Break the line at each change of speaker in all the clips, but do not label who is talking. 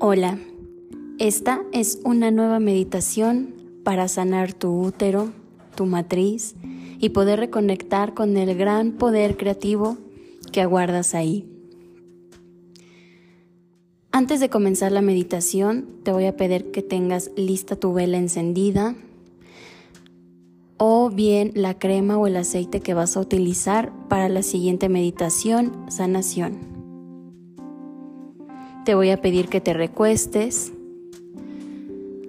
Hola, esta es una nueva meditación para sanar tu útero, tu matriz y poder reconectar con el gran poder creativo que aguardas ahí. Antes de comenzar la meditación, te voy a pedir que tengas lista tu vela encendida o bien la crema o el aceite que vas a utilizar para la siguiente meditación, sanación te voy a pedir que te recuestes,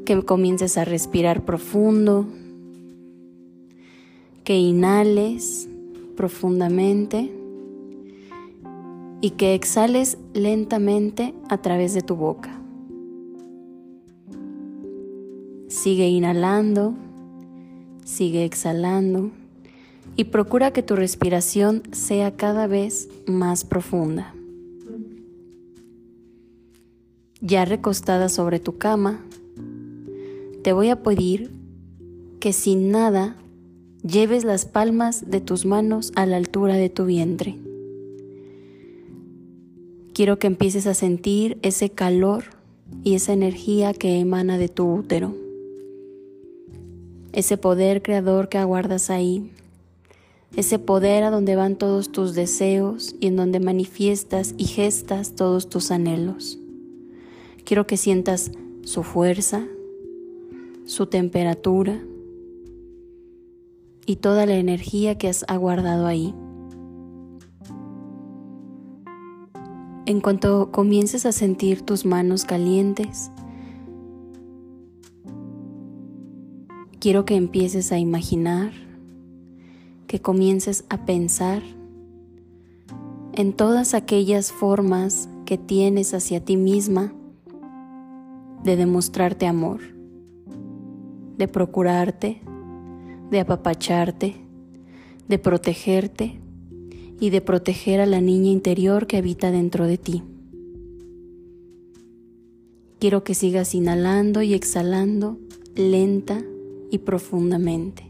que comiences a respirar profundo, que inhales profundamente y que exhales lentamente a través de tu boca. Sigue inhalando, sigue exhalando y procura que tu respiración sea cada vez más profunda. Ya recostada sobre tu cama, te voy a pedir que sin nada lleves las palmas de tus manos a la altura de tu vientre. Quiero que empieces a sentir ese calor y esa energía que emana de tu útero, ese poder creador que aguardas ahí, ese poder a donde van todos tus deseos y en donde manifiestas y gestas todos tus anhelos. Quiero que sientas su fuerza, su temperatura y toda la energía que has aguardado ahí. En cuanto comiences a sentir tus manos calientes, quiero que empieces a imaginar, que comiences a pensar en todas aquellas formas que tienes hacia ti misma de demostrarte amor, de procurarte, de apapacharte, de protegerte y de proteger a la niña interior que habita dentro de ti. Quiero que sigas inhalando y exhalando lenta y profundamente.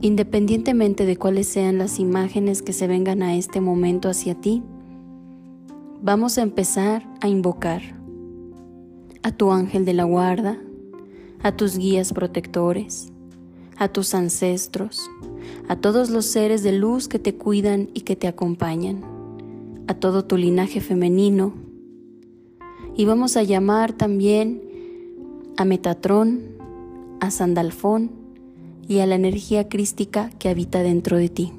Independientemente de cuáles sean las imágenes que se vengan a este momento hacia ti, vamos a empezar a invocar a tu ángel de la guarda, a tus guías protectores, a tus ancestros, a todos los seres de luz que te cuidan y que te acompañan, a todo tu linaje femenino. Y vamos a llamar también a Metatrón, a Sandalfón y a la energía crística que habita dentro de ti.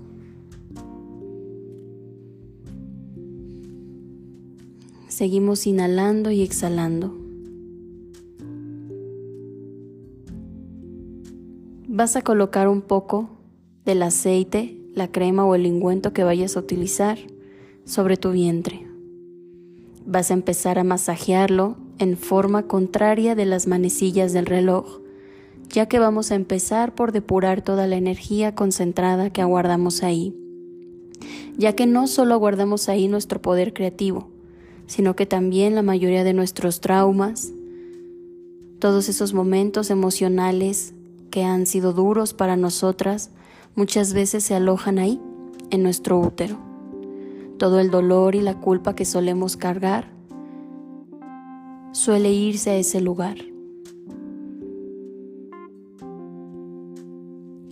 Seguimos inhalando y exhalando. Vas a colocar un poco del aceite, la crema o el ungüento que vayas a utilizar sobre tu vientre. Vas a empezar a masajearlo en forma contraria de las manecillas del reloj, ya que vamos a empezar por depurar toda la energía concentrada que aguardamos ahí, ya que no solo aguardamos ahí nuestro poder creativo, sino que también la mayoría de nuestros traumas, todos esos momentos emocionales que han sido duros para nosotras, muchas veces se alojan ahí, en nuestro útero. Todo el dolor y la culpa que solemos cargar suele irse a ese lugar.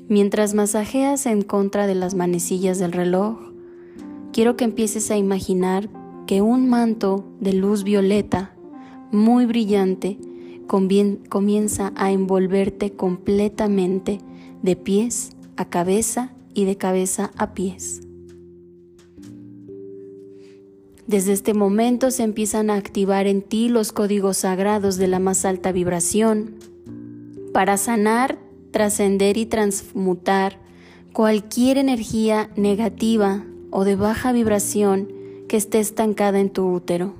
Mientras masajeas en contra de las manecillas del reloj, quiero que empieces a imaginar que un manto de luz violeta muy brillante comienza a envolverte completamente de pies a cabeza y de cabeza a pies. Desde este momento se empiezan a activar en ti los códigos sagrados de la más alta vibración para sanar, trascender y transmutar cualquier energía negativa o de baja vibración que esté estancada en tu útero.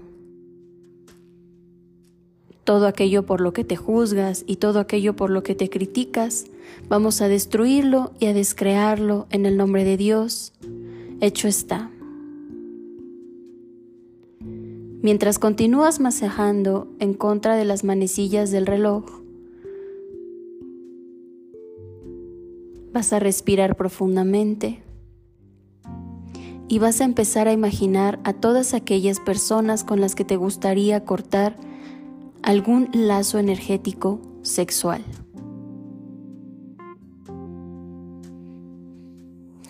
Todo aquello por lo que te juzgas y todo aquello por lo que te criticas, vamos a destruirlo y a descrearlo en el nombre de Dios. Hecho está. Mientras continúas masajando en contra de las manecillas del reloj, vas a respirar profundamente y vas a empezar a imaginar a todas aquellas personas con las que te gustaría cortar algún lazo energético sexual.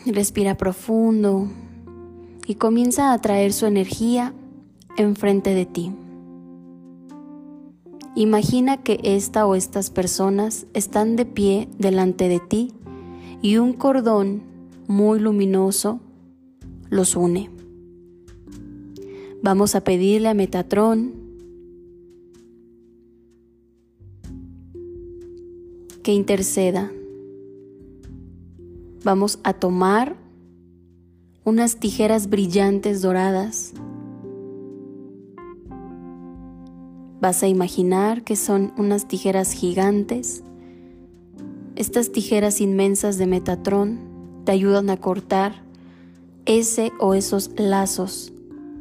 Respira profundo y comienza a traer su energía enfrente de ti. Imagina que esta o estas personas están de pie delante de ti y un cordón muy luminoso los une. Vamos a pedirle a Metatrón que interceda. Vamos a tomar unas tijeras brillantes doradas Vas a imaginar que son unas tijeras gigantes. Estas tijeras inmensas de Metatrón te ayudan a cortar ese o esos lazos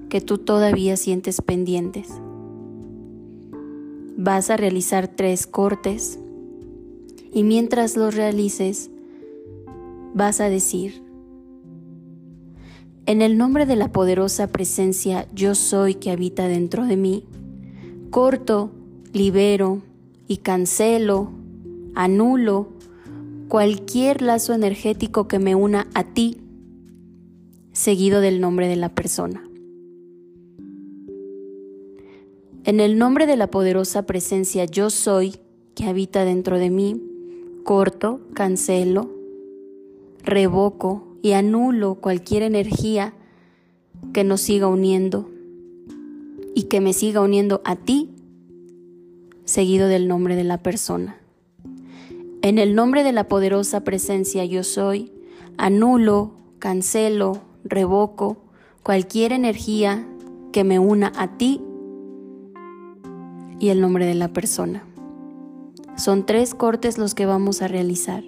que tú todavía sientes pendientes. Vas a realizar tres cortes y mientras los realices vas a decir, en el nombre de la poderosa presencia yo soy que habita dentro de mí, corto, libero y cancelo, anulo cualquier lazo energético que me una a ti, seguido del nombre de la persona. En el nombre de la poderosa presencia yo soy que habita dentro de mí, corto, cancelo, revoco y anulo cualquier energía que nos siga uniendo y que me siga uniendo a ti, seguido del nombre de la persona. En el nombre de la poderosa presencia yo soy, anulo, cancelo, revoco cualquier energía que me una a ti y el nombre de la persona. Son tres cortes los que vamos a realizar.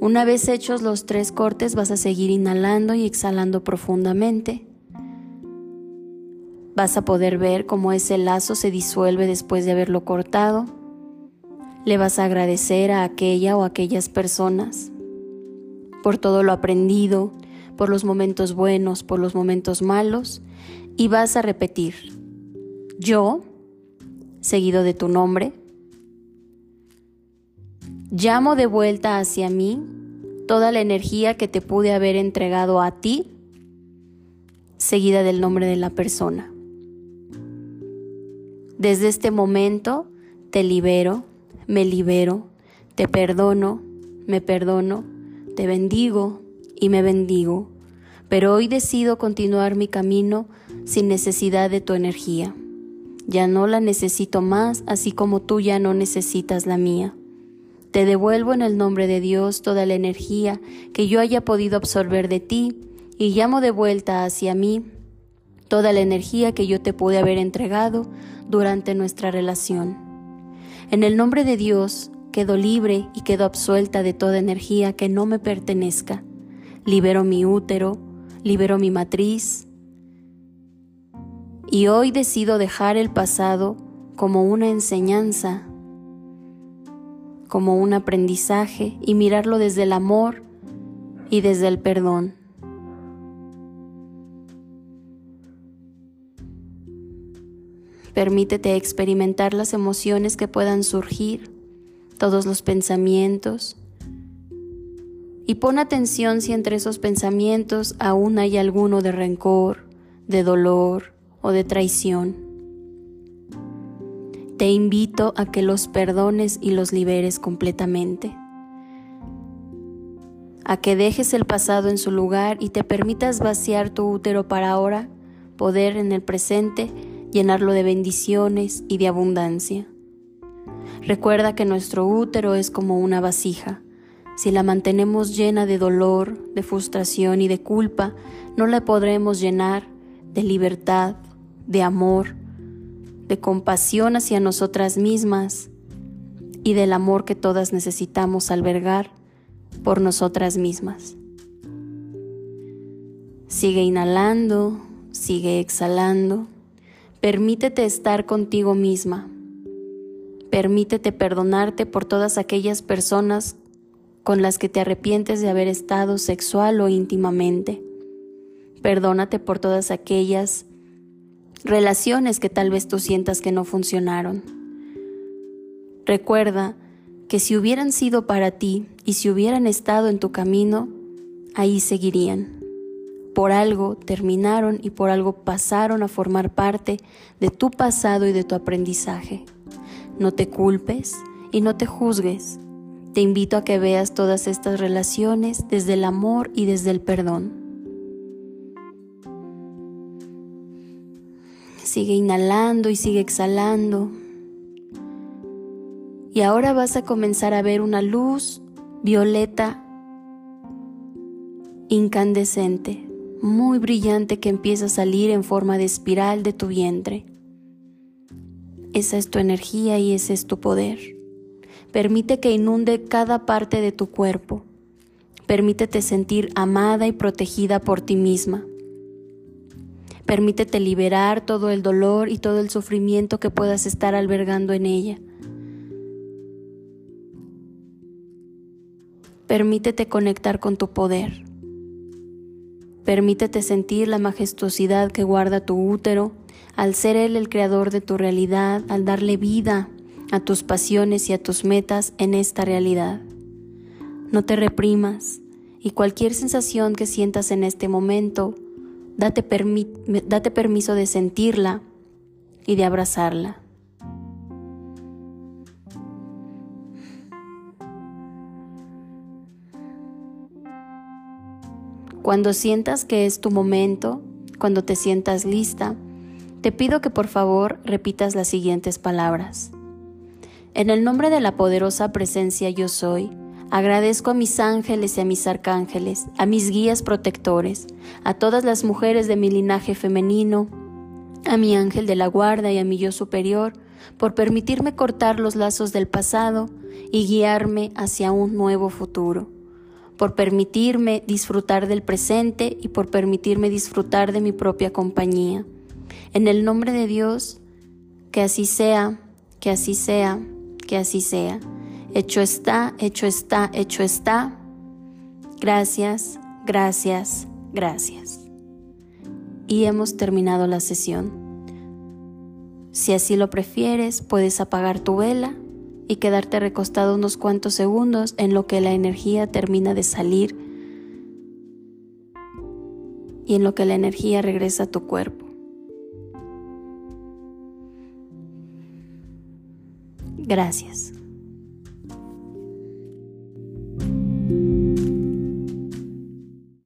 Una vez hechos los tres cortes vas a seguir inhalando y exhalando profundamente Vas a poder ver cómo ese lazo se disuelve después de haberlo cortado. Le vas a agradecer a aquella o aquellas personas por todo lo aprendido, por los momentos buenos, por los momentos malos, y vas a repetir, yo, seguido de tu nombre, llamo de vuelta hacia mí toda la energía que te pude haber entregado a ti, seguida del nombre de la persona. Desde este momento te libero, me libero, te perdono, me perdono, te bendigo y me bendigo. Pero hoy decido continuar mi camino sin necesidad de tu energía. Ya no la necesito más, así como tú ya no necesitas la mía. Te devuelvo en el nombre de Dios toda la energía que yo haya podido absorber de ti y llamo de vuelta hacia mí toda la energía que yo te pude haber entregado durante nuestra relación. En el nombre de Dios, quedo libre y quedo absuelta de toda energía que no me pertenezca. Libero mi útero, libero mi matriz. Y hoy decido dejar el pasado como una enseñanza, como un aprendizaje y mirarlo desde el amor y desde el perdón. Permítete experimentar las emociones que puedan surgir, todos los pensamientos. Y pon atención si entre esos pensamientos aún hay alguno de rencor, de dolor o de traición. Te invito a que los perdones y los liberes completamente. A que dejes el pasado en su lugar y te permitas vaciar tu útero para ahora poder en el presente llenarlo de bendiciones y de abundancia. Recuerda que nuestro útero es como una vasija. Si la mantenemos llena de dolor, de frustración y de culpa, no la podremos llenar de libertad, de amor, de compasión hacia nosotras mismas y del amor que todas necesitamos albergar por nosotras mismas. Sigue inhalando, sigue exhalando. Permítete estar contigo misma. Permítete perdonarte por todas aquellas personas con las que te arrepientes de haber estado sexual o íntimamente. Perdónate por todas aquellas relaciones que tal vez tú sientas que no funcionaron. Recuerda que si hubieran sido para ti y si hubieran estado en tu camino, ahí seguirían. Por algo terminaron y por algo pasaron a formar parte de tu pasado y de tu aprendizaje. No te culpes y no te juzgues. Te invito a que veas todas estas relaciones desde el amor y desde el perdón. Sigue inhalando y sigue exhalando. Y ahora vas a comenzar a ver una luz violeta incandescente, muy brillante que empieza a salir en forma de espiral de tu vientre. Esa es tu energía y ese es tu poder. Permite que inunde cada parte de tu cuerpo. Permítete sentir amada y protegida por ti misma. Permítete liberar todo el dolor y todo el sufrimiento que puedas estar albergando en ella. Permítete conectar con tu poder. Permítete sentir la majestuosidad que guarda tu útero al ser Él el creador de tu realidad, al darle vida a tus pasiones y a tus metas en esta realidad. No te reprimas y cualquier sensación que sientas en este momento, Date, date permiso de sentirla y de abrazarla. Cuando sientas que es tu momento, cuando te sientas lista, te pido que por favor repitas las siguientes palabras. En el nombre de la poderosa presencia yo soy, Agradezco a mis ángeles y a mis arcángeles, a mis guías protectores, a todas las mujeres de mi linaje femenino, a mi ángel de la guarda y a mi yo superior, por permitirme cortar los lazos del pasado y guiarme hacia un nuevo futuro, por permitirme disfrutar del presente y por permitirme disfrutar de mi propia compañía. En el nombre de Dios, que así sea, que así sea, que así sea. Hecho está, hecho está, hecho está. Gracias, gracias, gracias. Y hemos terminado la sesión. Si así lo prefieres, puedes apagar tu vela y quedarte recostado unos cuantos segundos en lo que la energía termina de salir y en lo que la energía regresa a tu cuerpo. Gracias.